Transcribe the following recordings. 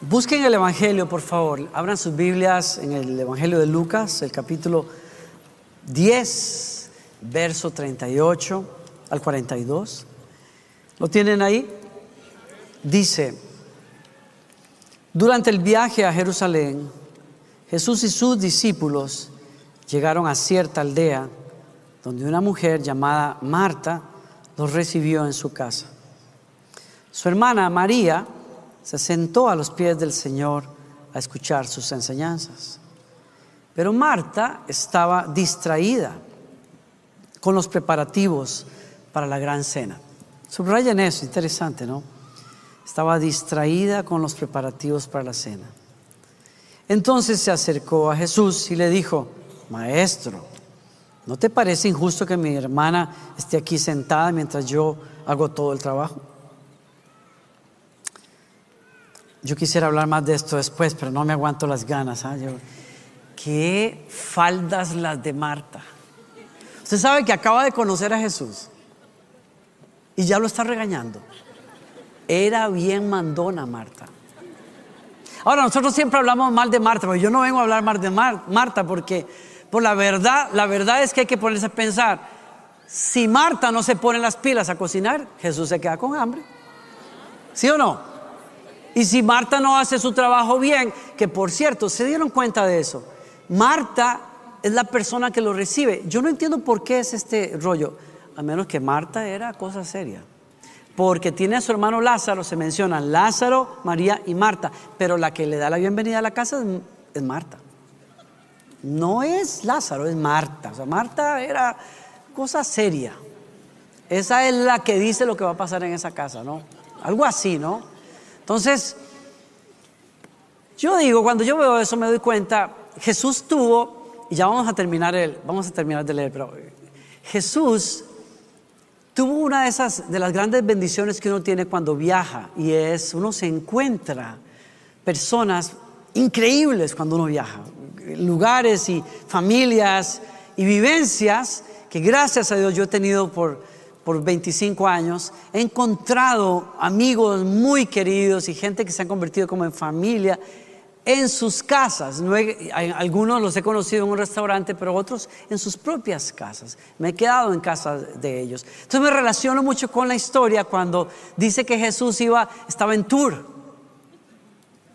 Busquen el Evangelio, por favor. Abran sus Biblias en el Evangelio de Lucas, el capítulo 10, verso 38 al 42. ¿Lo tienen ahí? Dice, durante el viaje a Jerusalén, Jesús y sus discípulos llegaron a cierta aldea donde una mujer llamada Marta los recibió en su casa. Su hermana María se sentó a los pies del Señor a escuchar sus enseñanzas. Pero Marta estaba distraída con los preparativos para la gran cena. Subrayen eso, interesante, ¿no? Estaba distraída con los preparativos para la cena. Entonces se acercó a Jesús y le dijo, Maestro, ¿no te parece injusto que mi hermana esté aquí sentada mientras yo hago todo el trabajo? Yo quisiera hablar más de esto después, pero no me aguanto las ganas. ¿ah? ¿Qué faldas las de Marta? Usted sabe que acaba de conocer a Jesús y ya lo está regañando. Era bien mandona Marta. Ahora, nosotros siempre hablamos mal de Marta, pero yo no vengo a hablar mal de Marta porque por la verdad, la verdad es que hay que ponerse a pensar, si Marta no se pone las pilas a cocinar, Jesús se queda con hambre. ¿Sí o no? Y si Marta no hace su trabajo bien, que por cierto, se dieron cuenta de eso. Marta es la persona que lo recibe. Yo no entiendo por qué es este rollo, a menos que Marta era cosa seria. Porque tiene a su hermano Lázaro, se mencionan Lázaro, María y Marta, pero la que le da la bienvenida a la casa es, Marta. No es Lázaro, es Marta. O sea, Marta era cosa seria. Esa es la que dice lo que va a pasar en esa casa, ¿no? Algo así, ¿no? Entonces, yo digo, cuando yo veo eso me doy cuenta, Jesús tuvo, y ya vamos a terminar, el, vamos a terminar de leer, pero Jesús tuvo una de esas, de las grandes bendiciones que uno tiene cuando viaja, y es, uno se encuentra personas increíbles cuando uno viaja, lugares y familias y vivencias que gracias a Dios yo he tenido por por 25 años, he encontrado amigos muy queridos y gente que se han convertido como en familia en sus casas. algunos los he conocido en un restaurante, pero otros en sus propias casas. Me he quedado en casa de ellos. Entonces me relaciono mucho con la historia cuando dice que Jesús iba, estaba en tour.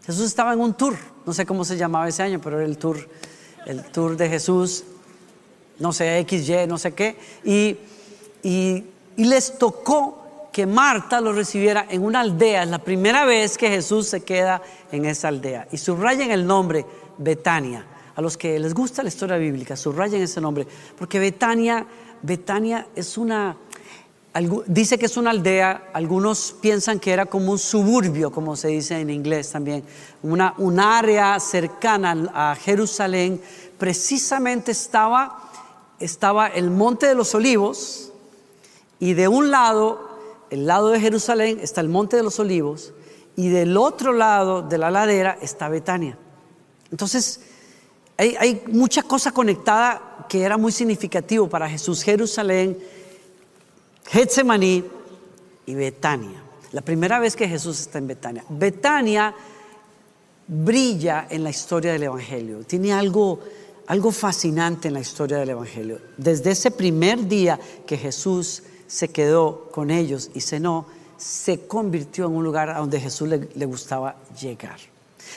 Jesús estaba en un tour. No sé cómo se llamaba ese año, pero era el tour, el tour de Jesús, no sé, XY, no sé qué. Y, y y les tocó que Marta lo recibiera en una aldea. Es la primera vez que Jesús se queda en esa aldea. Y subrayen el nombre Betania. A los que les gusta la historia bíblica, subrayen ese nombre. Porque Betania, Betania es una, dice que es una aldea, algunos piensan que era como un suburbio, como se dice en inglés también, una, un área cercana a Jerusalén. Precisamente estaba, estaba el Monte de los Olivos, y de un lado, el lado de Jerusalén, está el Monte de los Olivos, y del otro lado de la ladera está Betania. Entonces, hay, mucha cosa conectada que era muy significativo para Jesús. Jerusalén, Getsemaní y Betania. La primera vez que Jesús está en Betania. Betania brilla en la historia del Evangelio. Tiene algo, algo fascinante en la historia del Evangelio. Desde ese primer día que Jesús se quedó con ellos y cenó, se convirtió en un lugar a donde Jesús le, gustaba llegar.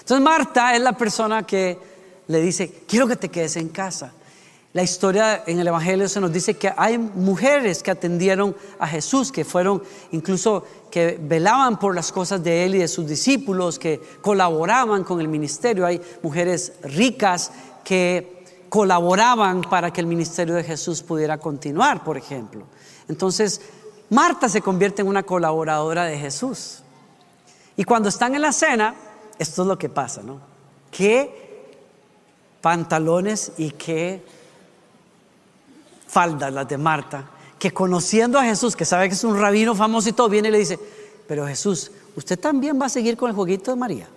Entonces Marta es la persona que le dice, quiero que te quedes en casa. La historia en el Evangelio se nos dice que hay mujeres que atendieron a Jesús, que fueron incluso que velaban por las cosas de él y de sus discípulos, que colaboraban con el ministerio. Hay mujeres ricas que colaboraban para que el ministerio de Jesús pudiera continuar, por ejemplo. Entonces, Marta se convierte en una colaboradora de Jesús. Y cuando están en la cena, esto es lo que pasa, ¿no? Qué pantalones y qué faldas las de Marta, que conociendo a Jesús, que sabe que es un rabino famoso y todo, viene y le dice, pero Jesús, ¿usted también va a seguir con el jueguito de María?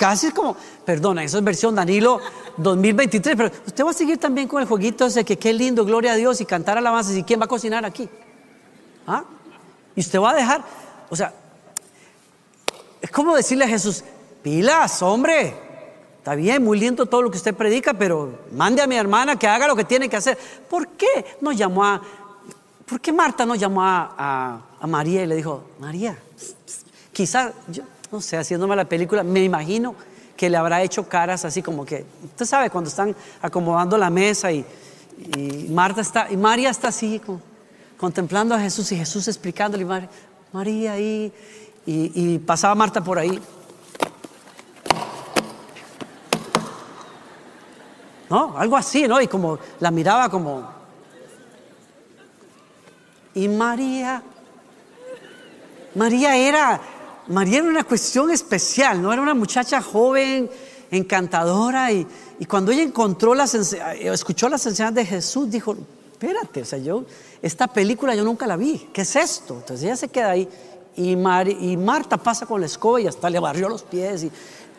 Casi es como, perdona, eso es versión Danilo 2023, pero usted va a seguir también con el jueguito ese que qué lindo, gloria a Dios y cantar alabanzas y quién va a cocinar aquí. ¿Ah? Y usted va a dejar, o sea, es como decirle a Jesús, pilas, hombre. Está bien, muy lindo todo lo que usted predica, pero mande a mi hermana que haga lo que tiene que hacer. ¿Por qué no llamó a, por qué Marta no llamó a, a María y le dijo, María, quizás, yo no sé, haciéndome la película, me imagino que le habrá hecho caras así como que, usted sabe, cuando están acomodando la mesa y, Marta está, y María está así contemplando a Jesús y Jesús explicándole, María, María ahí, y, pasaba Marta por ahí. ¿No? Algo así, ¿no? Y como la miraba como... Y María, María era María era una cuestión especial, ¿no? Era una muchacha joven, encantadora, y, cuando ella encontró las, escuchó las enseñanzas de Jesús, dijo, espérate, o sea, yo, esta película yo nunca la vi, ¿qué es esto? Entonces ella se queda ahí, y, Marta pasa con la escoba y hasta le barrió los pies,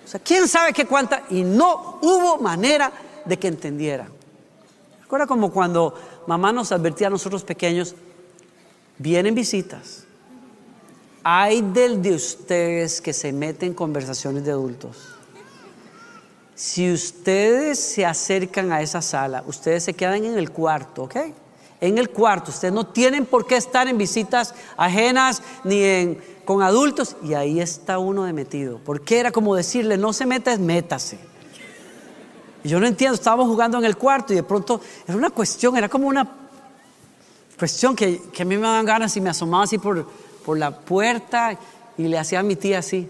o sea, quién sabe qué cuánta, y no hubo manera de que entendiera. Recuerda como cuando mamá nos advertía a nosotros pequeños, vienen visitas, hay del de ustedes que se meten en conversaciones de adultos. Si ustedes se acercan a esa sala, ustedes se quedan en el cuarto, ¿ok? En el cuarto. Ustedes no tienen por qué estar en visitas ajenas ni en, con adultos. Y ahí está uno de metido. Porque era como decirle, no se meta, es métase. yo no entiendo, estábamos jugando en el cuarto y de pronto era una cuestión, era como una cuestión que, que a mí me daban ganas y me asomaba así por, por la puerta y le hacía a mi tía así.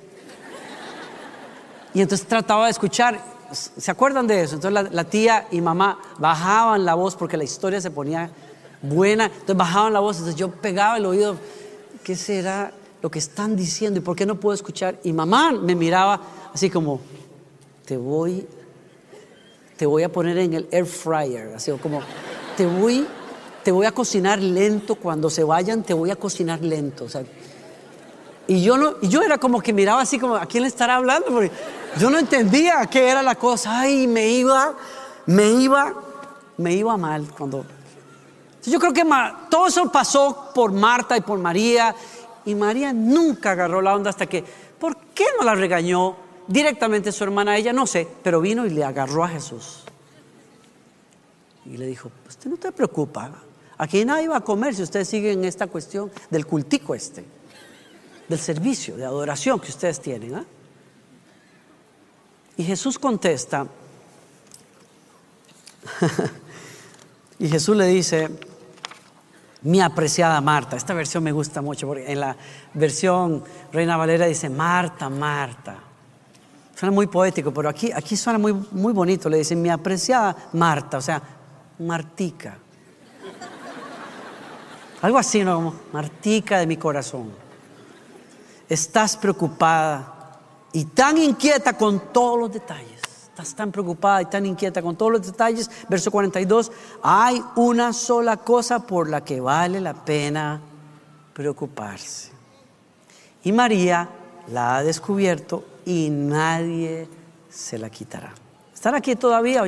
Y entonces trataba de escuchar. ¿Se acuerdan de eso? Entonces la, tía y mamá bajaban la voz porque la historia se ponía buena. Entonces bajaban la voz. Entonces yo pegaba el oído. ¿Qué será lo que están diciendo? ¿Y por qué no puedo escuchar? Y mamá me miraba así como, te voy, te voy a poner en el air fryer. Así como, te voy te voy a cocinar lento, cuando se vayan te voy a cocinar lento. y yo, no, y yo era como que miraba así como, ¿a quién le estará hablando? Porque yo no entendía qué era la cosa. Ay, me iba, me iba, me iba mal cuando... Yo creo que todo eso pasó por Marta y por María. Y María nunca agarró la onda hasta que, ¿por qué no la regañó directamente su hermana? Ella no sé, pero vino y le agarró a Jesús. Y le dijo, usted no te preocupa, Aquí nadie va a comer si ustedes siguen en esta cuestión del cultico este, del servicio, de adoración que ustedes tienen. ¿ah? Y Jesús contesta, y Jesús le dice, mi apreciada Marta, esta versión me gusta mucho, porque en la versión Reina Valera dice, Marta, Marta. Suena muy poético, pero aquí, aquí suena muy, muy bonito. Le dice, mi apreciada Marta, o sea, Martica. Algo así, ¿no? Como, Martica de mi corazón, estás preocupada y tan inquieta con todos los detalles. Estás tan preocupada y tan inquieta con todos los detalles. Verso 42, hay una sola cosa por la que vale la pena preocuparse. Y María la ha descubierto y nadie se la quitará. ¿Están aquí todavía?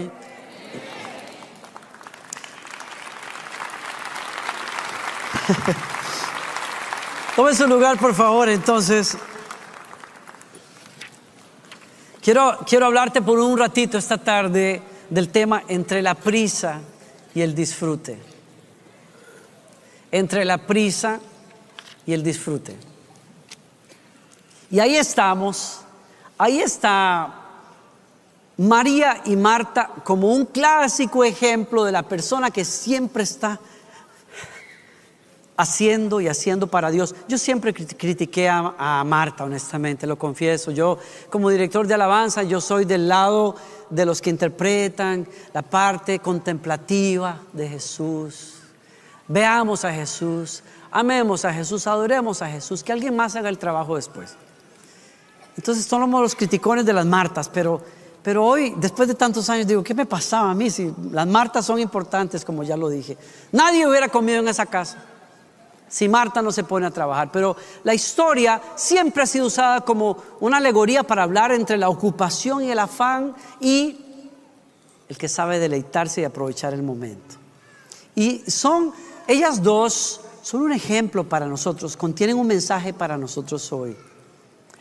Tome su lugar, por favor, entonces. Quiero, quiero hablarte por un ratito esta tarde del tema entre la prisa y el disfrute. Entre la prisa y el disfrute. Y ahí estamos, ahí está María y Marta como un clásico ejemplo de la persona que siempre está haciendo y haciendo para Dios. Yo siempre critiqué a, Marta, honestamente, lo confieso. Yo, como director de alabanza, yo soy del lado de los que interpretan la parte contemplativa de Jesús. Veamos a Jesús, amemos a Jesús, adoremos a Jesús, que alguien más haga el trabajo después. Entonces somos los criticones de las Martas, pero, pero hoy, después de tantos años, digo, ¿qué me pasaba a mí si las Martas son importantes, como ya lo dije? Nadie hubiera comido en esa casa si Marta no se pone a trabajar. Pero la historia siempre ha sido usada como una alegoría para hablar entre la ocupación y el afán y el que sabe deleitarse y aprovechar el momento. Y son, ellas dos son un ejemplo para nosotros, contienen un mensaje para nosotros hoy.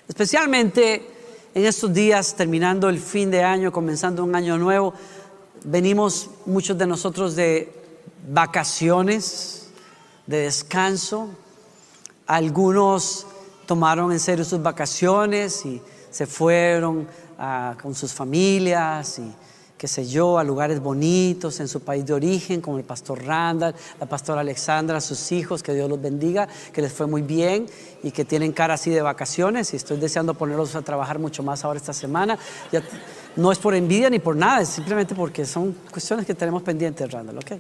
Especialmente en estos días, terminando el fin de año, comenzando un año nuevo, venimos muchos de nosotros de vacaciones, de descanso. Algunos tomaron en serio sus vacaciones y se fueron ah, con sus familias y qué sé yo, a lugares bonitos en su país de origen, como el pastor Randall, la pastora Alexandra, sus hijos, que Dios los bendiga, que les fue muy bien y que tienen cara así de vacaciones y estoy deseando ponerlos a trabajar mucho más ahora esta semana. no es por envidia ni por nada, es simplemente porque son cuestiones que tenemos pendientes, Randall, ¿ok?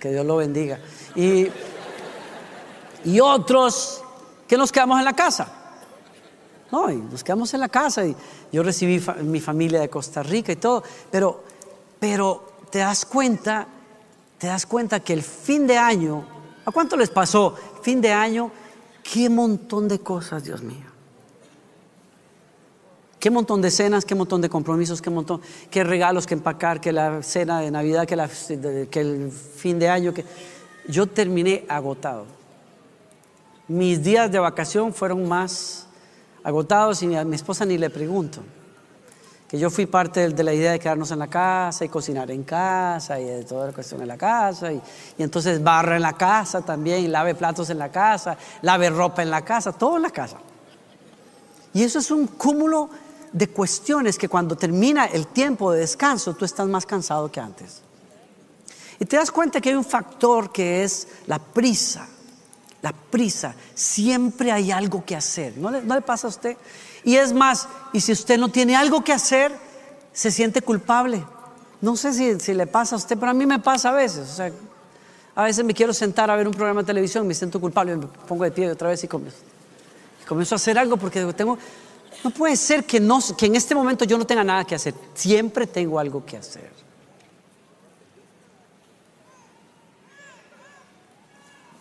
Que Dios lo bendiga. Y, y otros que nos quedamos en la casa. No, y nos quedamos en la casa y yo recibí mi familia de Costa Rica y todo, pero, pero te das cuenta, te das cuenta que el fin de año, ¿a cuánto les pasó? Fin de año, qué montón de cosas, Dios mío. Qué montón de cenas, qué montón de compromisos, qué montón, qué regalos que empacar, que la cena de Navidad, que, la, el fin de año, yo terminé agotado. Mis días de vacación fueron más agotados y a mi esposa ni le pregunto. Que yo fui parte de la idea de quedarnos en la casa y cocinar en casa y de toda la cuestión en la casa. Y, entonces barra en la casa también, lave platos en la casa, lave ropa en la casa, todo en la casa. Y eso es un cúmulo de cuestiones que cuando termina el tiempo de descanso tú estás más cansado que antes. Y te das cuenta que hay un factor que es la prisa la prisa, siempre hay algo que hacer. ¿No le, pasa a usted? Y es más, y si usted no tiene algo que hacer, se siente culpable. No sé si, le pasa a usted, pero a mí me pasa a veces. O sea, a veces me quiero sentar a ver un programa de televisión, me siento culpable, me pongo de pie otra vez y comienzo, comienzo a hacer algo porque tengo... No puede ser que, no, que en este momento yo no tenga nada que hacer. Siempre tengo algo que hacer.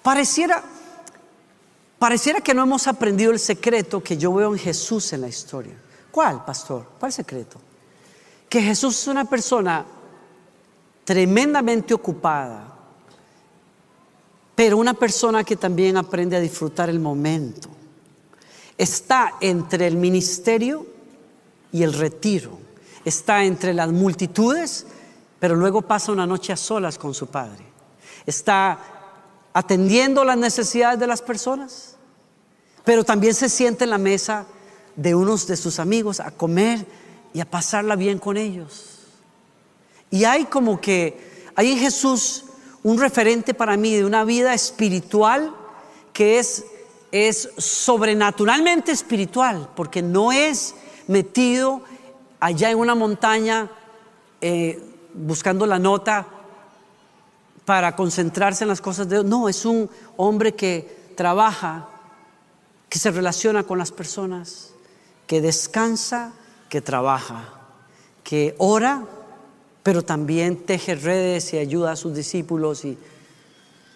Pareciera, Pareciera que no hemos aprendido el secreto que yo veo en Jesús en la historia. ¿Cuál, pastor? ¿Cuál secreto? Que Jesús es una persona tremendamente ocupada, pero una persona que también aprende a disfrutar el momento. Está entre el ministerio y el retiro. Está entre las multitudes, pero luego pasa una noche a solas con su padre. Está atendiendo las necesidades de las personas, pero también se siente en la mesa de unos de sus amigos a comer y a pasarla bien con ellos. Y hay como que, hay en Jesús un referente para mí de una vida espiritual que es, es sobrenaturalmente espiritual, porque no es metido allá en una montaña eh, buscando la nota para concentrarse en las cosas de Dios. No, es un hombre que trabaja, que se relaciona con las personas, que descansa, que trabaja, que ora, pero también teje redes y ayuda a sus discípulos y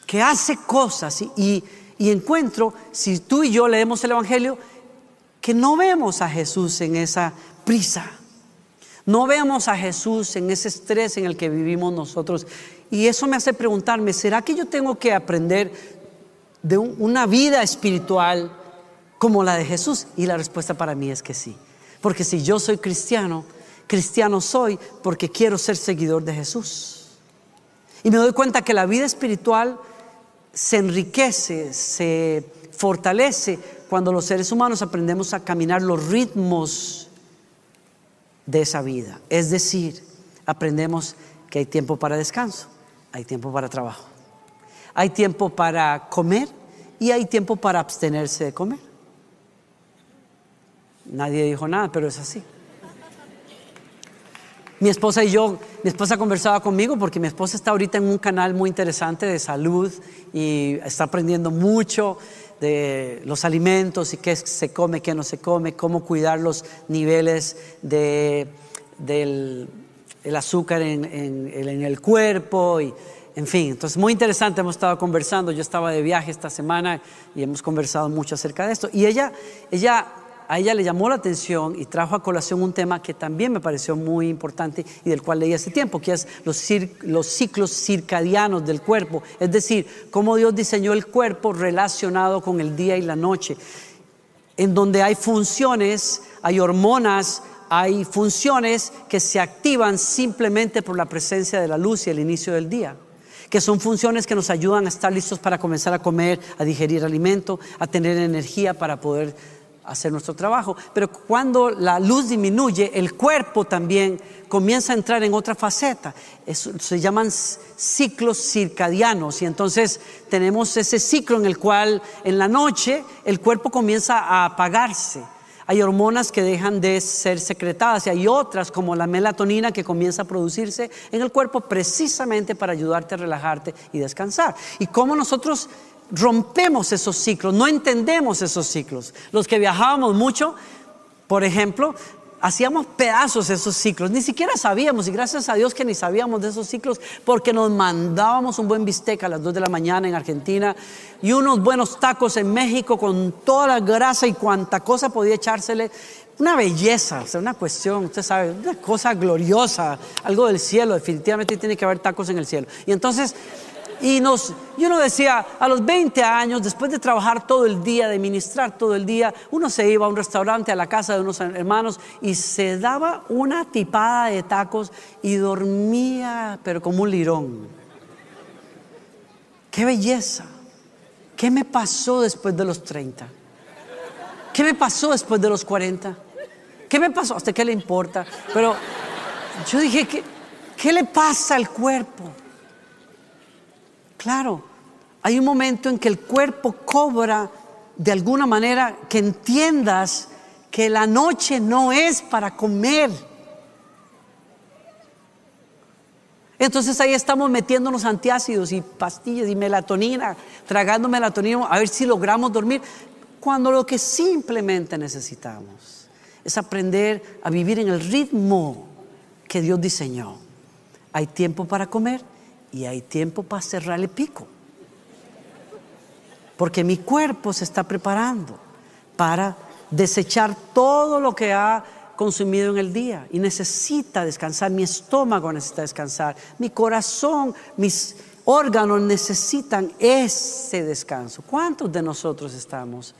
que hace cosas y, y encuentro, si tú y yo leemos el Evangelio, que no vemos a Jesús en esa prisa. No vemos a Jesús en ese estrés en el que vivimos nosotros. Y eso me hace preguntarme, ¿será que yo tengo que aprender de una vida espiritual como la de Jesús? Y la respuesta para mí es que sí. Porque si yo soy cristiano, cristiano soy porque quiero ser seguidor de Jesús. Y me doy cuenta que la vida espiritual se enriquece, se fortalece cuando los seres humanos aprendemos a caminar los ritmos de esa vida. Es decir, aprendemos que hay tiempo para descanso, hay tiempo para trabajo. Hay tiempo para comer y hay tiempo para abstenerse de comer. Nadie dijo nada, pero es así. Mi esposa y yo, mi esposa conversaba conmigo porque mi esposa está ahorita en un canal muy interesante de salud y está aprendiendo mucho de los alimentos y qué se come, qué no se come, cómo cuidar los niveles de, del el azúcar en, el cuerpo y en fin, entonces muy interesante, hemos estado conversando, yo estaba de viaje esta semana y hemos conversado mucho acerca de esto. Y ella, ella, a ella le llamó la atención y trajo a colación un tema que también me pareció muy importante y del cual leí hace tiempo, que es los, los ciclos circadianos del cuerpo, es decir, cómo Dios diseñó el cuerpo relacionado con el día y la noche. en donde hay funciones, hay hormonas, hay funciones que se activan simplemente por la presencia de la luz y el inicio del día que son funciones que nos ayudan a estar listos para comenzar a comer, a digerir alimento, a tener energía para poder hacer nuestro trabajo. Pero cuando la luz disminuye, el cuerpo también comienza a entrar en otra faceta. se llaman ciclos circadianos y entonces tenemos ese ciclo en el cual en la noche el cuerpo comienza a apagarse. Hay hormonas que dejan de ser secretadas y hay otras como la melatonina que comienza a producirse en el cuerpo precisamente para ayudarte a relajarte y descansar. Y cómo nosotros rompemos esos ciclos, no entendemos esos ciclos. Los que viajábamos mucho, por ejemplo, hacíamos pedazos esos ciclos, ni siquiera sabíamos, y gracias a Dios que ni sabíamos de esos ciclos, porque nos mandábamos un buen bistec a las 2 de la mañana en Argentina y unos buenos tacos en México con toda la grasa y cuanta cosa podía echársele. Una belleza, o sea, una cuestión, usted sabe, una cosa gloriosa, algo del cielo, definitivamente tiene que haber tacos en el cielo. Y entonces y nos, yo uno decía, a los 20 años, después de trabajar todo el día, de ministrar todo el día, uno se iba a un restaurante, a la casa de unos hermanos y se daba una tipada de tacos y dormía, pero como un lirón. ¡Qué belleza! ¿Qué me pasó después de los 30? ¿Qué me pasó después de los 40? ¿Qué me pasó? ¿Hasta qué le importa? Pero yo dije, ¿qué, qué le pasa al cuerpo? Claro, hay un momento en que el cuerpo cobra de alguna manera que entiendas que la noche no es para comer. Entonces ahí estamos metiéndonos antiácidos y pastillas y melatonina, tragando melatonina a ver si logramos dormir, cuando lo que simplemente necesitamos es aprender a vivir en el ritmo que Dios diseñó. Hay tiempo para comer y hay tiempo para cerrarle pico. Porque mi cuerpo se está preparando para desechar todo lo que ha consumido en el día y necesita descansar, mi estómago necesita descansar, mi corazón, mis órganos necesitan ese descanso. ¿Cuántos de nosotros estamos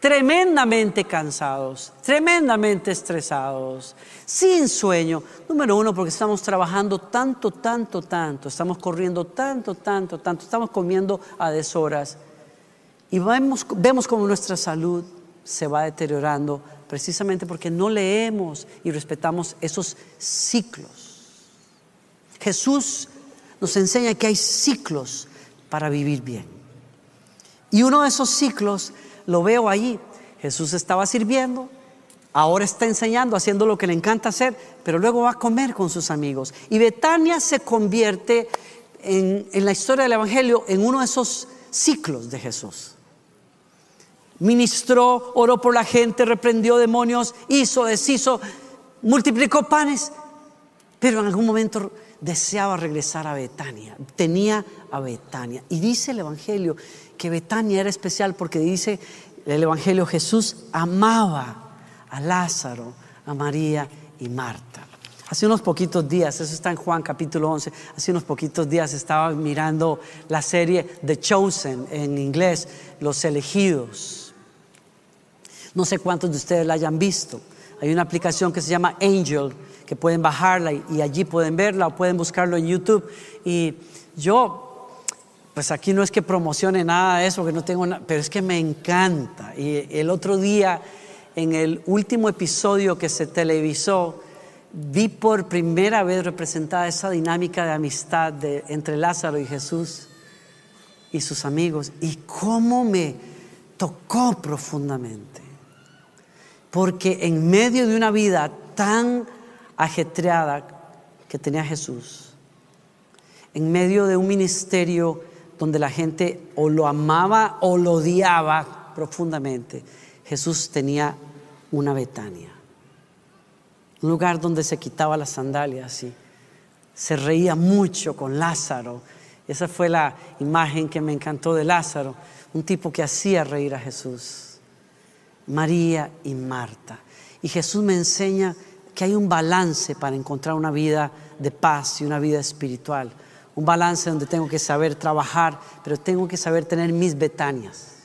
tremendamente cansados, tremendamente estresados, sin sueño. Número uno, porque estamos trabajando tanto, tanto, tanto, estamos corriendo tanto, tanto, tanto, estamos comiendo a deshoras. Y vemos, vemos como nuestra salud se va deteriorando precisamente porque no leemos y respetamos esos ciclos. Jesús nos enseña que hay ciclos para vivir bien. Y uno de esos ciclos lo veo allí. Jesús estaba sirviendo, ahora está enseñando, haciendo lo que le encanta hacer, pero luego va a comer con sus amigos. Y Betania se convierte en, en la historia del Evangelio en uno de esos ciclos de Jesús. Ministró, oró por la gente, reprendió demonios, hizo, deshizo, multiplicó panes, pero en algún momento deseaba regresar a Betania, tenía a Betania. Y dice el Evangelio que Betania era especial porque dice el Evangelio Jesús amaba a Lázaro, a María y Marta. Hace unos poquitos días, eso está en Juan capítulo 11, hace unos poquitos días estaba mirando la serie The Chosen en inglés, Los elegidos. No sé cuántos de ustedes la hayan visto. Hay una aplicación que se llama Angel, que pueden bajarla y, allí pueden verla o pueden buscarlo en YouTube. Y yo pues aquí no es que promocione nada de eso, que no tengo nada, pero es que me encanta. Y el otro día, en el último episodio que se televisó, vi por primera vez representada esa dinámica de amistad entre Lázaro y Jesús y sus amigos. Y cómo me tocó profundamente. Porque en medio de una vida tan ajetreada que tenía Jesús, en medio de un ministerio donde la gente o lo amaba o lo odiaba profundamente, Jesús tenía una Betania. Un lugar donde se quitaba las sandalias y se reía mucho con Lázaro. Esa fue la imagen que me encantó de Lázaro, un tipo que hacía reír a Jesús. María y Marta. Y Jesús me enseña que hay un balance para encontrar una vida de paz y una vida espiritual un balance donde tengo que saber trabajar, pero tengo que saber tener mis betanias.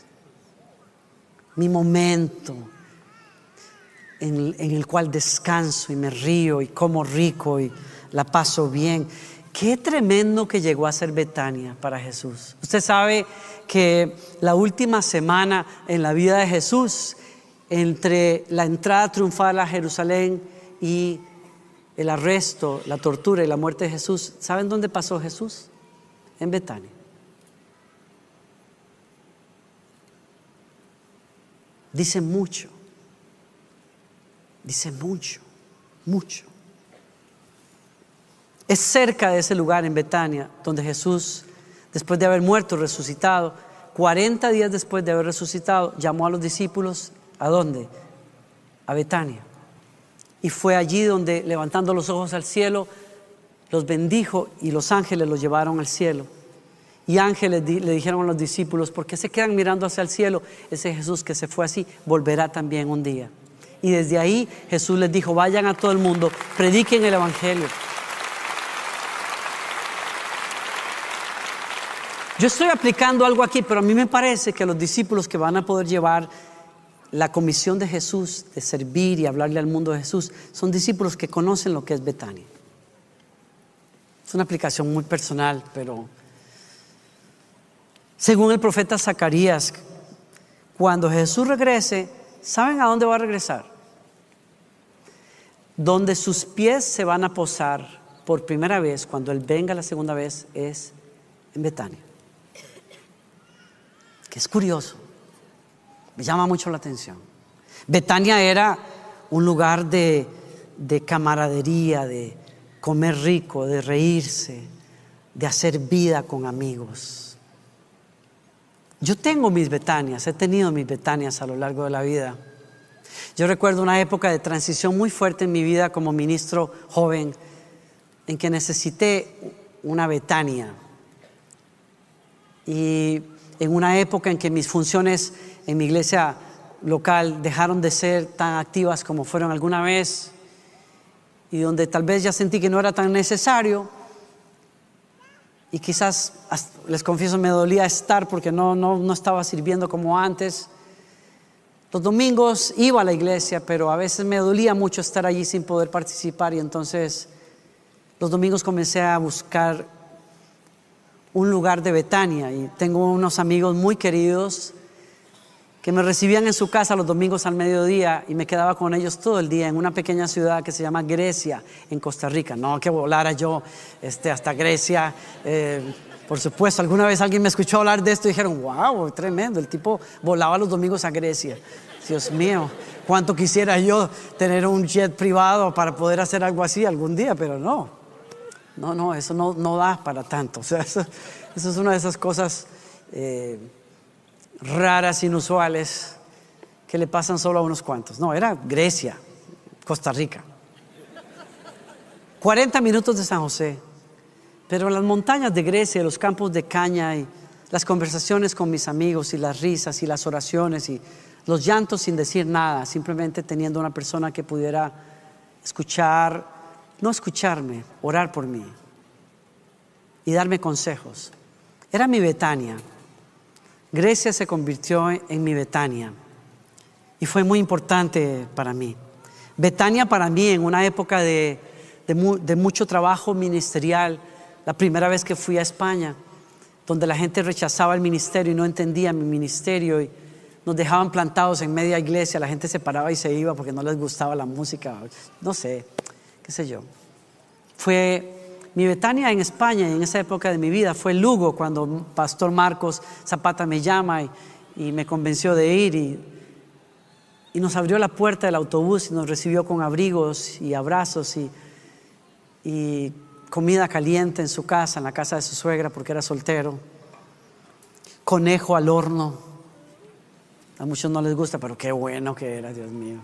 mi momento en, en el cual descanso y me río y como rico y la paso bien. Qué tremendo que llegó a ser Betania para Jesús. Usted sabe que la última semana en la vida de Jesús, entre la entrada triunfal a Jerusalén y el arresto, la tortura y la muerte de Jesús, ¿saben dónde pasó Jesús? En Betania. Dice mucho, dice mucho, mucho. Es cerca de ese lugar en Betania donde Jesús, después de haber muerto, resucitado, 40 días después de haber resucitado, llamó a los discípulos, ¿a dónde? A Betania. Y fue allí donde, levantando los ojos al cielo, los bendijo y los ángeles los llevaron al cielo. Y ángeles le dijeron a los discípulos, ¿por qué se quedan mirando hacia el cielo? Ese Jesús que se fue así, volverá también un día. Y desde ahí Jesús les dijo, vayan a todo el mundo, prediquen el Evangelio. Yo estoy aplicando algo aquí, pero a mí me parece que los discípulos que van a poder llevar la comisión de Jesús de servir y hablarle al mundo de Jesús son discípulos que conocen lo que es Betania. Es una aplicación muy personal, pero según el profeta Zacarías, cuando Jesús regrese, ¿saben a dónde va a regresar? Donde sus pies se van a posar por primera vez, cuando Él venga la segunda vez, es en Betania. Que es curioso. Me llama mucho la atención. Betania era un lugar de, camaradería, de comer rico, de reírse, de hacer vida con amigos. Yo tengo mis Betanias, he tenido mis Betanias a lo largo de la vida. Yo recuerdo una época de transición muy fuerte en mi vida como ministro joven, en que necesité una Betania. Y en una época en que mis funciones en mi iglesia local dejaron de ser tan activas como fueron alguna vez y donde tal vez ya sentí que no era tan necesario y quizás les confieso me dolía estar porque no, no, no estaba sirviendo como antes. Los domingos iba a la iglesia, pero a veces me dolía mucho estar allí sin poder participar y entonces los domingos comencé a buscar un lugar de Betania y tengo unos amigos muy queridos que me recibían en su casa los domingos al mediodía y me quedaba con ellos todo el día en una pequeña ciudad que se llama Grecia, en Costa Rica. No que volara yo este, hasta Grecia. Eh, por supuesto, alguna vez alguien me escuchó hablar de esto y dijeron, wow, tremendo, el tipo volaba los domingos a Grecia. Dios mío, cuánto quisiera yo tener un jet privado para poder hacer algo así algún día, pero no. No, no, eso no, no da para tanto. O sea, eso, es una de esas cosas eh, raras, inusuales, que le pasan solo a unos cuantos. No, era Grecia, Costa Rica. 40 minutos de San José. Pero las montañas de Grecia, los campos de caña y las conversaciones con mis amigos y las risas y las oraciones y los llantos sin decir nada, simplemente teniendo una persona que pudiera escuchar, no escucharme, orar por mí y darme consejos. Era mi Betania. Grecia se convirtió en mi Betania y fue muy importante para mí. Betania para mí en una época de, mucho trabajo ministerial, la primera vez que fui a España, donde la gente rechazaba el ministerio y no entendía mi ministerio y nos dejaban plantados en media iglesia, la gente se paraba y se iba porque no les gustaba la música, no sé, qué sé yo. Fue mi Betania en España, en esa época de mi vida, fue Lugo, cuando Pastor Marcos Zapata me llama y, me convenció de ir y, nos abrió la puerta del autobús y nos recibió con abrigos y abrazos y comida caliente en su casa, en la casa de su suegra, porque era soltero. Conejo al horno. A muchos no les gusta, pero qué bueno que era, Dios mío.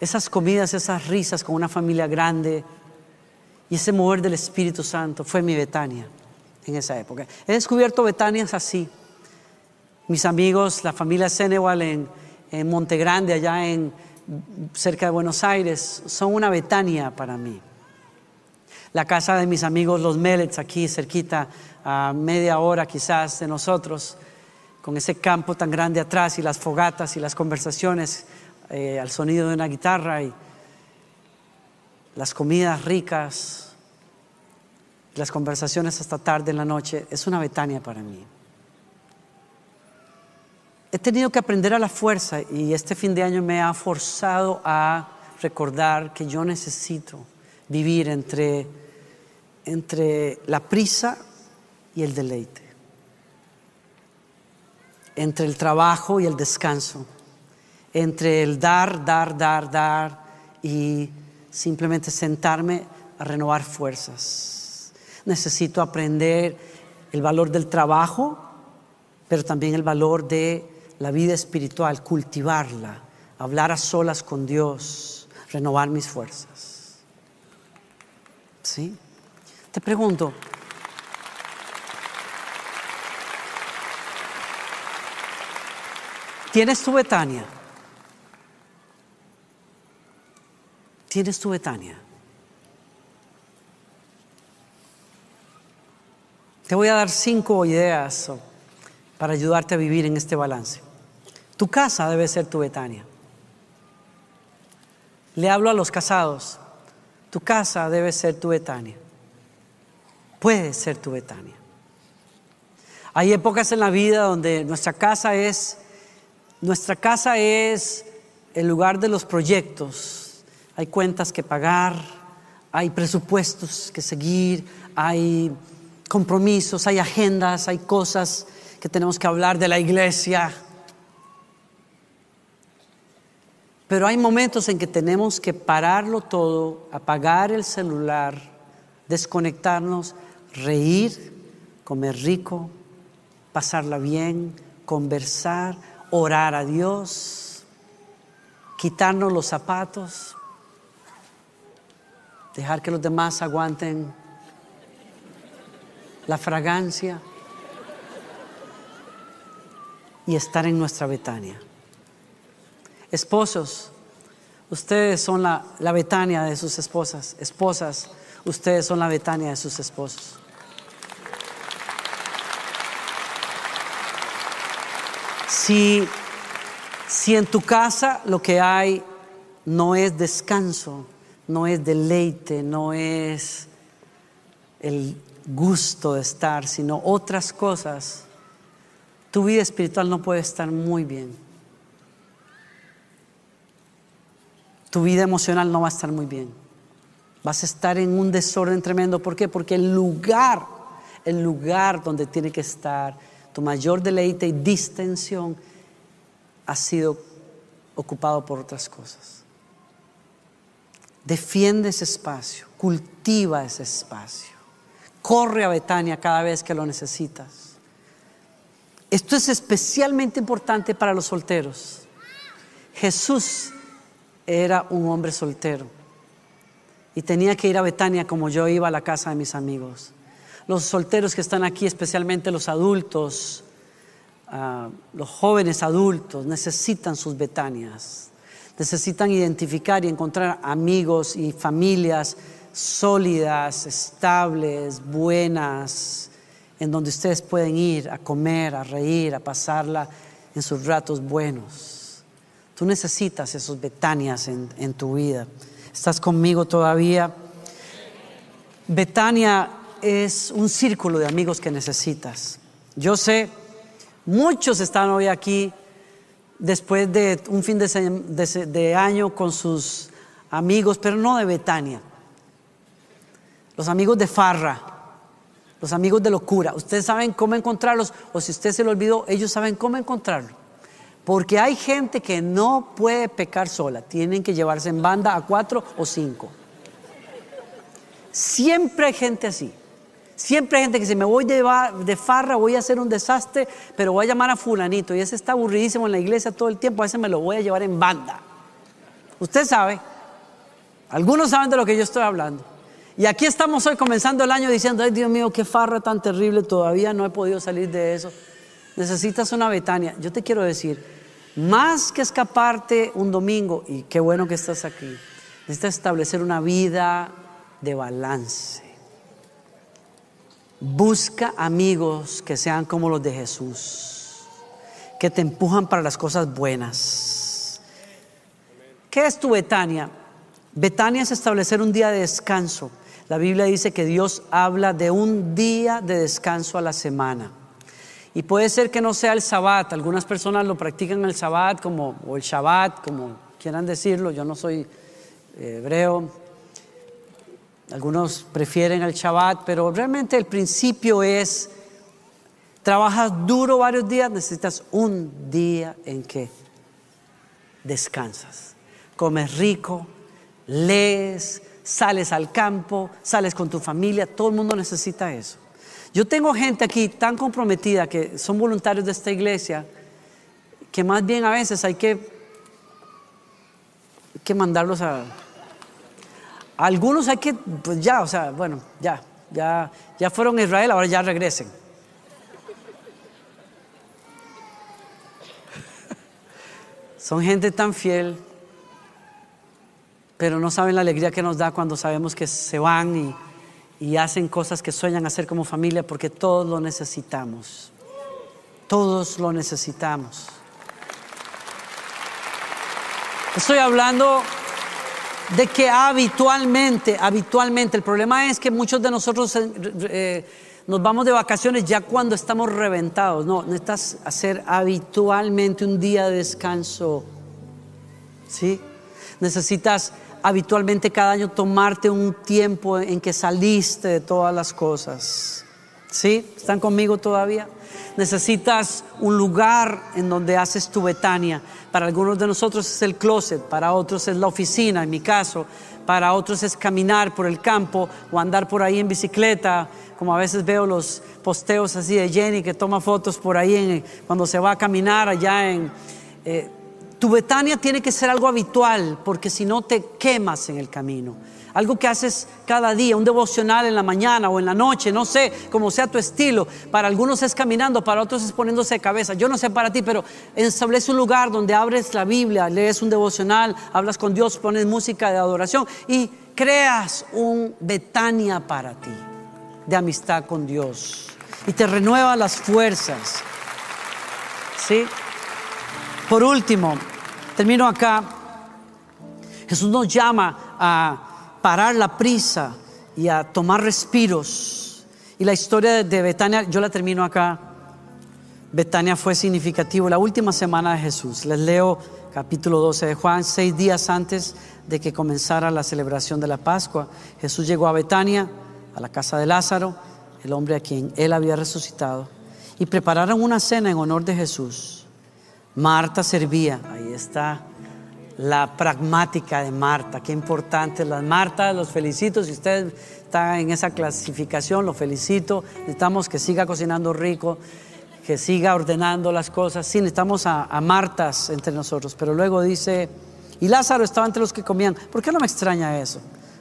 Esas comidas, esas risas con una familia grande, y ese mover del Espíritu Santo fue mi Betania en esa época. He descubierto Betanias así. Mis amigos, la familia Senewal en, en Monte Grande, allá en, cerca de Buenos Aires, son una Betania para mí. La casa de mis amigos, los Mellets, aquí cerquita, a media hora quizás de nosotros, con ese campo tan grande atrás y las fogatas y las conversaciones eh, al sonido de una guitarra y las comidas ricas, las conversaciones hasta tarde en la noche, es una Betania para mí. He tenido que aprender a la fuerza y este fin de año me ha forzado a recordar que yo necesito vivir entre, entre la prisa y el deleite entre el trabajo y el descanso, entre el dar, dar, dar, dar y simplemente sentarme a renovar fuerzas. Necesito aprender el valor del trabajo, pero también el valor de la vida espiritual, cultivarla, hablar a solas con Dios, renovar mis fuerzas. ¿Sí? Te pregunto, ¿Tienes tu Betania? ¿Tienes tu Betania? Te voy a dar cinco ideas para ayudarte a vivir en este balance. Tu casa debe ser tu Betania. Le hablo a los casados. Tu casa debe ser tu Betania. Puede ser tu Betania. Hay épocas en la vida donde nuestra casa es nuestra casa es el lugar de los proyectos. Hay cuentas que pagar, hay presupuestos que seguir, hay compromisos, hay agendas, hay cosas que tenemos que hablar de la iglesia. Pero hay momentos en que tenemos que pararlo todo, apagar el celular, desconectarnos, reír, comer rico, pasarla bien, conversar, orar a Dios, quitarnos los zapatos, dejar que los demás aguanten la fragancia y estar en nuestra Betania. Esposos, ustedes son la, la Betania de sus esposas. Esposas, ustedes son la Betania de sus esposos. Si, si en tu casa lo que hay no es descanso, no es deleite, no es el gusto de estar, sino otras cosas, tu vida espiritual no puede estar muy bien. Tu vida emocional no va a estar muy bien. Vas a estar en un desorden tremendo. ¿Por qué? Porque el lugar, el lugar donde tiene que estar tu mayor deleite y distensión ha sido ocupado por otras cosas. Defiende ese espacio, cultiva ese espacio. Corre a Betania cada vez que lo necesitas. Esto es especialmente importante para los solteros. Jesús era un hombre soltero y tenía que ir a Betania como yo iba a la casa de mis amigos los solteros que están aquí, especialmente los adultos, ah, los jóvenes adultos, necesitan sus betanias, necesitan identificar y encontrar amigos y familias sólidas, estables, buenas, en donde ustedes pueden ir a comer, a reír, a pasarla en sus ratos buenos. Tú necesitas esos betanias en, en tu vida. ¿Estás conmigo todavía? Betania es un círculo de amigos que necesitas. Yo sé, muchos están hoy aquí después de un fin de, año con sus amigos, pero no de Betania. Los amigos de farra, los amigos de locura. Ustedes saben cómo encontrarlos, o si usted se lo olvidó, ellos saben cómo encontrarlo. Porque hay gente que no puede pecar sola, tienen que llevarse en banda a cuatro o cinco. Siempre hay gente así. Siempre hay gente que dice, me voy de, de farra, voy a hacer un desastre, pero voy a llamar a fulanito. Y ese está aburridísimo en la iglesia todo el tiempo, a ese me lo voy a llevar en banda. Usted sabe, algunos saben de lo que yo estoy hablando. Y aquí estamos hoy comenzando el año diciendo, ay Dios mío, qué farra tan terrible, todavía no he podido salir de eso. Necesitas una Betania. Yo te quiero decir, más que escaparte un domingo, y qué bueno que estás aquí, necesitas establecer una vida de balance. Busca amigos que sean como los de Jesús. que te empujan para las cosas buenas. ¿Qué es tu Betania? Betania es establecer un día de descanso. La Biblia dice que Dios habla de un día de descanso a la semana. Y puede ser que no sea el Sabbat. Algunas personas lo practican el Sabbat como, o el Shabbat, como quieran decirlo. Yo no soy eh, hebreo. Algunos prefieren el Shabbat, pero realmente el principio es, trabajas duro varios días, necesitas un día en que descansas. Comes rico, lees, sales al campo, sales con tu familia, todo el mundo necesita eso. Yo tengo gente aquí tan comprometida que son voluntarios de esta iglesia que más bien a veces hay que, que mandarlos a... Algunos hay que, pues ya, o sea, bueno, ya, ya, ya fueron a Israel, ahora ya regresen. Son gente tan fiel, pero no saben la alegría que nos da cuando sabemos que se van y y hacen cosas que sueñan hacer como familia porque todos lo necesitamos. Todos lo necesitamos. Estoy hablando de que habitualmente, habitualmente, el problema es que muchos de nosotros eh, eh, nos vamos de vacaciones ya cuando estamos reventados. No, necesitas hacer habitualmente un día de descanso. ¿Sí? Necesitas habitualmente cada año tomarte un tiempo en que saliste de todas las cosas. ¿Sí? ¿Están conmigo todavía? Necesitas un lugar en donde haces tu betania. Para algunos de nosotros es el closet, para otros es la oficina, en mi caso. Para otros es caminar por el campo o andar por ahí en bicicleta, como a veces veo los posteos así de Jenny que toma fotos por ahí cuando se va a caminar allá en... Eh, tu Betania tiene que ser algo habitual, porque si no te quemas en el camino. Algo que haces cada día, un devocional en la mañana o en la noche, no sé, como sea tu estilo. Para algunos es caminando, para otros es poniéndose de cabeza. Yo no sé para ti, pero establece un lugar donde abres la Biblia, lees un devocional, hablas con Dios, pones música de adoración y creas un Betania para ti, de amistad con Dios. Y te renueva las fuerzas. ¿Sí? Por último, Termino acá. Jesús nos llama a parar la prisa y a tomar respiros. Y la historia de Betania, yo la termino acá. Betania fue significativo la última semana de Jesús. Les leo capítulo 12 de Juan, seis días antes de que comenzara la celebración de la Pascua. Jesús llegó a Betania, a la casa de Lázaro, el hombre a quien él había resucitado, y prepararon una cena en honor de Jesús. Marta servía, ahí está la pragmática de Marta, qué importante. Las Marta, los felicito, si usted está en esa clasificación, lo felicito. Necesitamos que siga cocinando rico, que siga ordenando las cosas. Sí, necesitamos a, a Martas entre nosotros, pero luego dice, y Lázaro estaba entre los que comían. ¿Por qué no me extraña eso?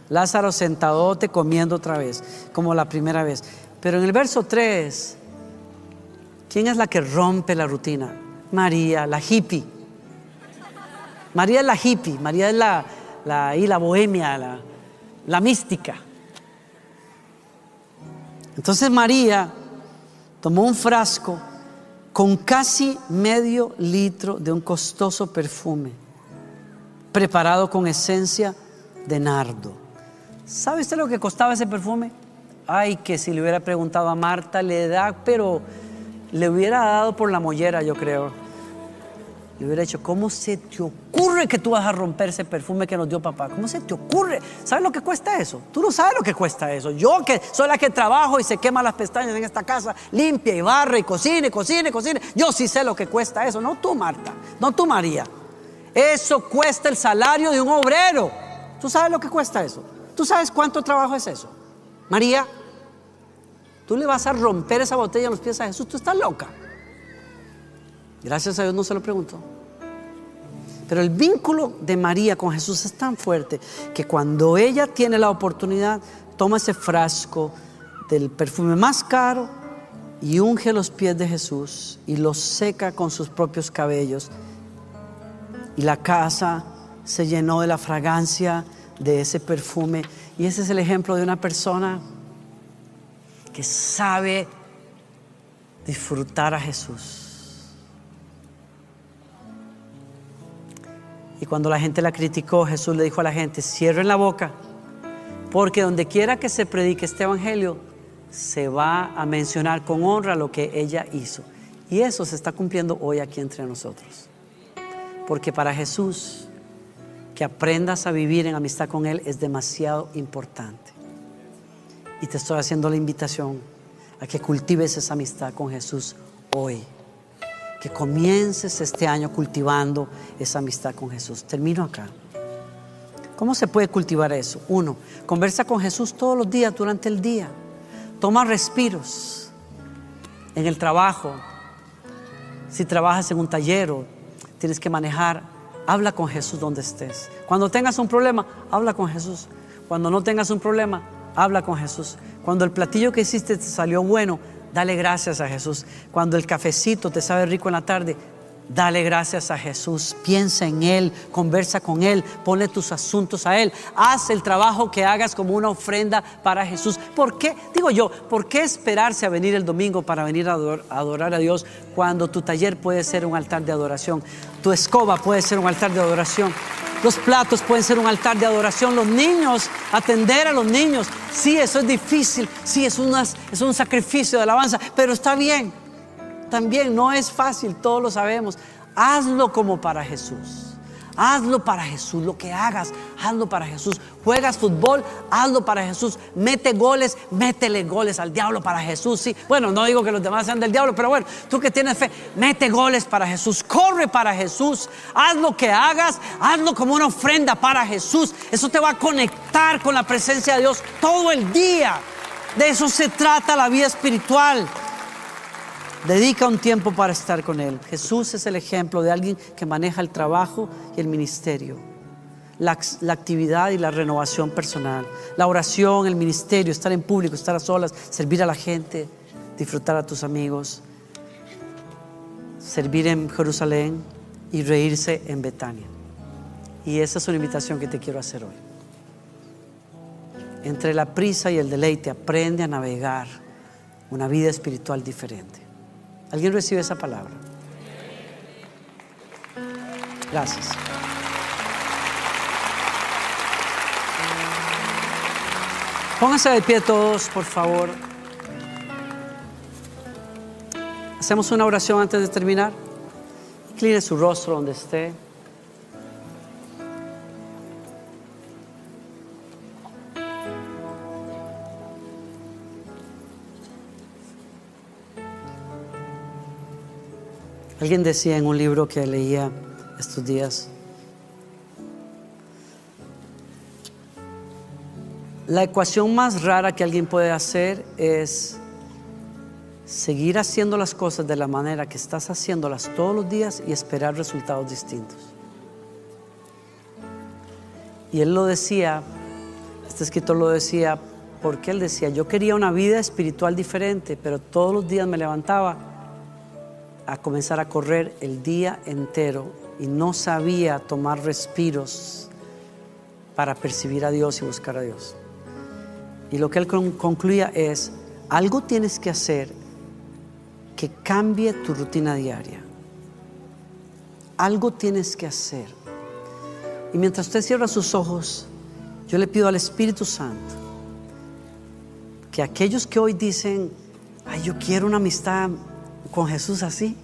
Lázaro sentadote comiendo otra vez, como la primera vez. Pero en el verso 3, ¿quién es la que rompe la rutina? María, la hippie. María es la hippie, María es la, la, y la bohemia, la, la mística. Entonces María tomó un frasco con casi medio litro de un costoso perfume, preparado con esencia de nardo. ¿Sabe usted lo que costaba ese perfume? Ay, que si le hubiera preguntado a Marta, le da, pero le hubiera dado por la mollera, yo creo le hubiera dicho, ¿cómo se te ocurre que tú vas a romper ese perfume que nos dio papá? ¿Cómo se te ocurre? ¿Sabes lo que cuesta eso? Tú no sabes lo que cuesta eso. Yo que soy la que trabajo y se quema las pestañas en esta casa, limpia y barra y cocina, cocina, cocina. Yo sí sé lo que cuesta eso. No tú, Marta. No tú, María. Eso cuesta el salario de un obrero. ¿Tú sabes lo que cuesta eso? ¿Tú sabes cuánto trabajo es eso? María, tú le vas a romper esa botella en los pies a Jesús. Tú estás loca. Gracias a Dios no se lo preguntó. Pero el vínculo de María con Jesús es tan fuerte que cuando ella tiene la oportunidad, toma ese frasco del perfume más caro y unge los pies de Jesús y los seca con sus propios cabellos. Y la casa se llenó de la fragancia de ese perfume. Y ese es el ejemplo de una persona que sabe disfrutar a Jesús Y cuando la gente la criticó, Jesús le dijo a la gente, cierren la boca, porque donde quiera que se predique este evangelio, se va a mencionar con honra lo que ella hizo. Y eso se está cumpliendo hoy aquí entre nosotros. Porque para Jesús, que aprendas a vivir en amistad con Él es demasiado importante. Y te estoy haciendo la invitación a que cultives esa amistad con Jesús hoy. Que comiences este año cultivando esa amistad con Jesús. Termino acá. ¿Cómo se puede cultivar eso? Uno, conversa con Jesús todos los días durante el día. Toma respiros en el trabajo. Si trabajas en un taller o tienes que manejar, habla con Jesús donde estés. Cuando tengas un problema, habla con Jesús. Cuando no tengas un problema, habla con Jesús. Cuando el platillo que hiciste te salió bueno, dale gracias a Jesús. Cuando el cafecito te sabe rico en la tarde, Dale gracias a Jesús, piensa en Él, conversa con Él, pone tus asuntos a Él, haz el trabajo que hagas como una ofrenda para Jesús. ¿Por qué? Digo yo, ¿por qué esperarse a venir el domingo para venir a adorar a Dios cuando tu taller puede ser un altar de adoración? Tu escoba puede ser un altar de adoración. Los platos pueden ser un altar de adoración. Los niños, atender a los niños. Sí, eso es difícil. Sí, es, es un sacrificio de alabanza, pero está bien también no es fácil, todos lo sabemos. Hazlo como para Jesús. Hazlo para Jesús, lo que hagas, hazlo para Jesús. Juegas fútbol, hazlo para Jesús. Mete goles, métele goles al diablo para Jesús. Sí. Bueno, no digo que los demás sean del diablo, pero bueno, tú que tienes fe, mete goles para Jesús. Corre para Jesús. Haz lo que hagas, hazlo como una ofrenda para Jesús. Eso te va a conectar con la presencia de Dios todo el día. De eso se trata la vida espiritual. Dedica un tiempo para estar con Él. Jesús es el ejemplo de alguien que maneja el trabajo y el ministerio, la, actividad y la renovación personal, la oración, el ministerio, estar en público, estar a solas, servir a la gente, disfrutar a tus amigos, servir en Jerusalén y reírse en Betania. Y esa es una invitación que te quiero hacer hoy. Entre la prisa y el deleite, aprende a navegar una vida espiritual diferente. ¿Alguien recibe esa palabra? Gracias. Pónganse de pie todos, por favor. Hacemos una oración antes de terminar. Incline su rostro donde esté. Alguien decía en un libro que leía estos días, la ecuación más rara que alguien puede hacer es seguir haciendo las cosas de la manera que estás haciéndolas todos los días y esperar resultados distintos. Y él lo decía, este escritor lo decía, porque él decía, yo quería una vida espiritual diferente, pero todos los días me levantaba a comenzar a correr el día entero y no sabía tomar respiros para percibir a Dios y buscar a Dios. Y lo que él concluía es, algo tienes que hacer que cambie tu rutina diaria. Algo tienes que hacer. Y mientras usted cierra sus ojos, yo le pido al Espíritu Santo que aquellos que hoy dicen, ay, yo quiero una amistad con Jesús así.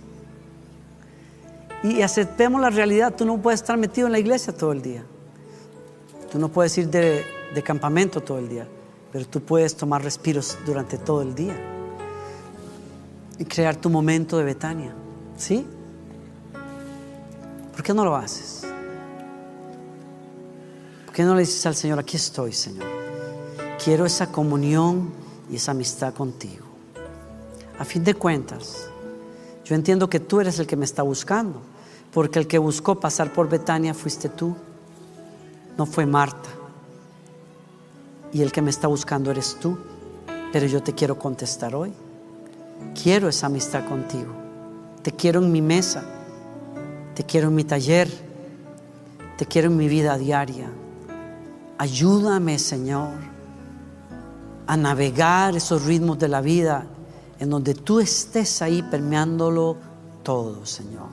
Y aceptemos la realidad, tú no puedes estar metido en la iglesia todo el día. Tú no puedes ir de, de campamento todo el día, pero tú puedes tomar respiros durante todo el día y crear tu momento de Betania. ¿Sí? ¿Por qué no lo haces? ¿Por qué no le dices al Señor, aquí estoy, Señor? Quiero esa comunión y esa amistad contigo. A fin de cuentas, yo entiendo que tú eres el que me está buscando, porque el que buscó pasar por Betania fuiste tú, no fue Marta. Y el que me está buscando eres tú, pero yo te quiero contestar hoy. Quiero esa amistad contigo. Te quiero en mi mesa, te quiero en mi taller, te quiero en mi vida diaria. Ayúdame, Señor, a navegar esos ritmos de la vida en donde tú estés ahí permeándolo todo, Señor.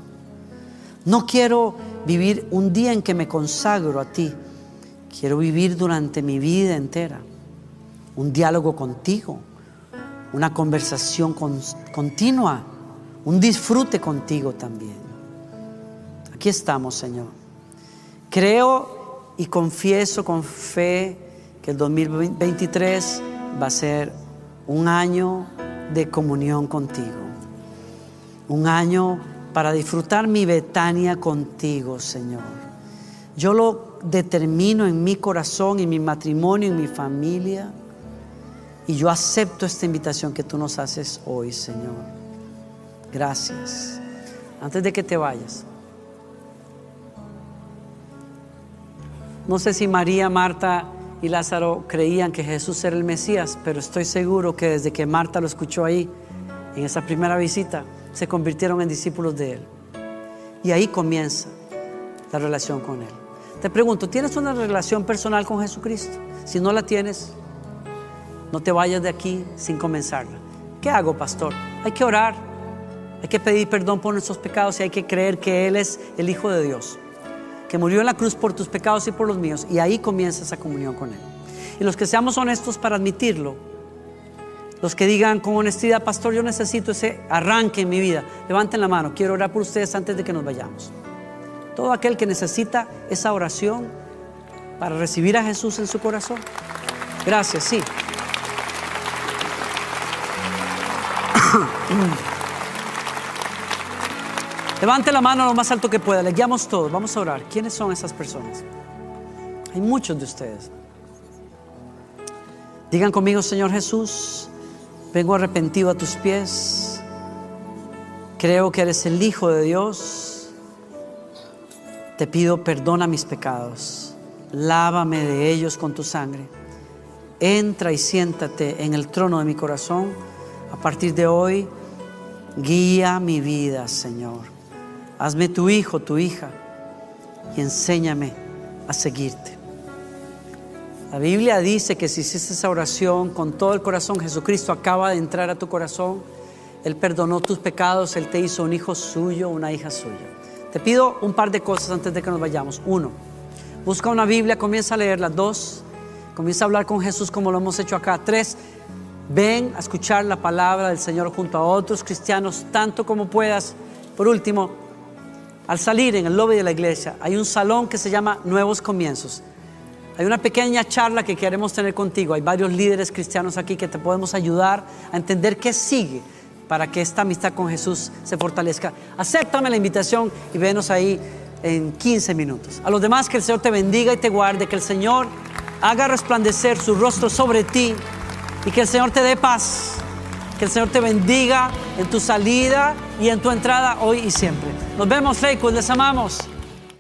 No quiero vivir un día en que me consagro a ti. Quiero vivir durante mi vida entera un diálogo contigo, una conversación continua, un disfrute contigo también. Aquí estamos, Señor. Creo y confieso con fe que el 2023 va a ser un año de comunión contigo. Un año para disfrutar mi Betania contigo, Señor. Yo lo determino en mi corazón, en mi matrimonio, en mi familia. Y yo acepto esta invitación que tú nos haces hoy, Señor. Gracias. Antes de que te vayas, no sé si María, Marta y Lázaro creían que Jesús era el Mesías, pero estoy seguro que desde que Marta lo escuchó ahí, en esa primera visita, se convirtieron en discípulos de Él. Y ahí comienza la relación con Él. Te pregunto, ¿tienes una relación personal con Jesucristo? Si no la tienes, no te vayas de aquí sin comenzarla. ¿Qué hago, pastor? Hay que orar, hay que pedir perdón por nuestros pecados y hay que creer que Él es el Hijo de Dios, que murió en la cruz por tus pecados y por los míos. Y ahí comienza esa comunión con Él. Y los que seamos honestos para admitirlo, los que digan con honestidad, pastor, yo necesito ese arranque en mi vida, levanten la mano, quiero orar por ustedes antes de que nos vayamos. Todo aquel que necesita esa oración para recibir a Jesús en su corazón. Gracias, sí. Levante la mano lo más alto que pueda, le guiamos todos, vamos a orar. ¿Quiénes son esas personas? Hay muchos de ustedes. Digan conmigo, Señor Jesús, vengo arrepentido a tus pies. Creo que eres el Hijo de Dios. Te pido perdona mis pecados. Lávame de ellos con tu sangre. Entra y siéntate en el trono de mi corazón a partir de hoy, guía mi vida, Señor. Hazme tu hijo, tu hija, y enséñame a seguirte. La Biblia dice que si hiciste esa oración con todo el corazón, Jesucristo acaba de entrar a tu corazón, Él perdonó tus pecados, Él te hizo un hijo suyo, una hija suya. Te pido un par de cosas antes de que nos vayamos. Uno, busca una Biblia, comienza a leerla. Dos, comienza a hablar con Jesús como lo hemos hecho acá. Tres, Ven a escuchar la palabra del Señor junto a otros cristianos tanto como puedas. Por último, al salir en el lobby de la iglesia hay un salón que se llama Nuevos Comienzos. Hay una pequeña charla que queremos tener contigo. Hay varios líderes cristianos aquí que te podemos ayudar a entender qué sigue para que esta amistad con Jesús se fortalezca. Acéptame la invitación y venos ahí en 15 minutos. A los demás que el Señor te bendiga y te guarde, que el Señor haga resplandecer su rostro sobre ti y que el Señor te dé paz. Que el Señor te bendiga en tu salida y en tu entrada hoy y siempre. Nos vemos, Lakewood. Les amamos.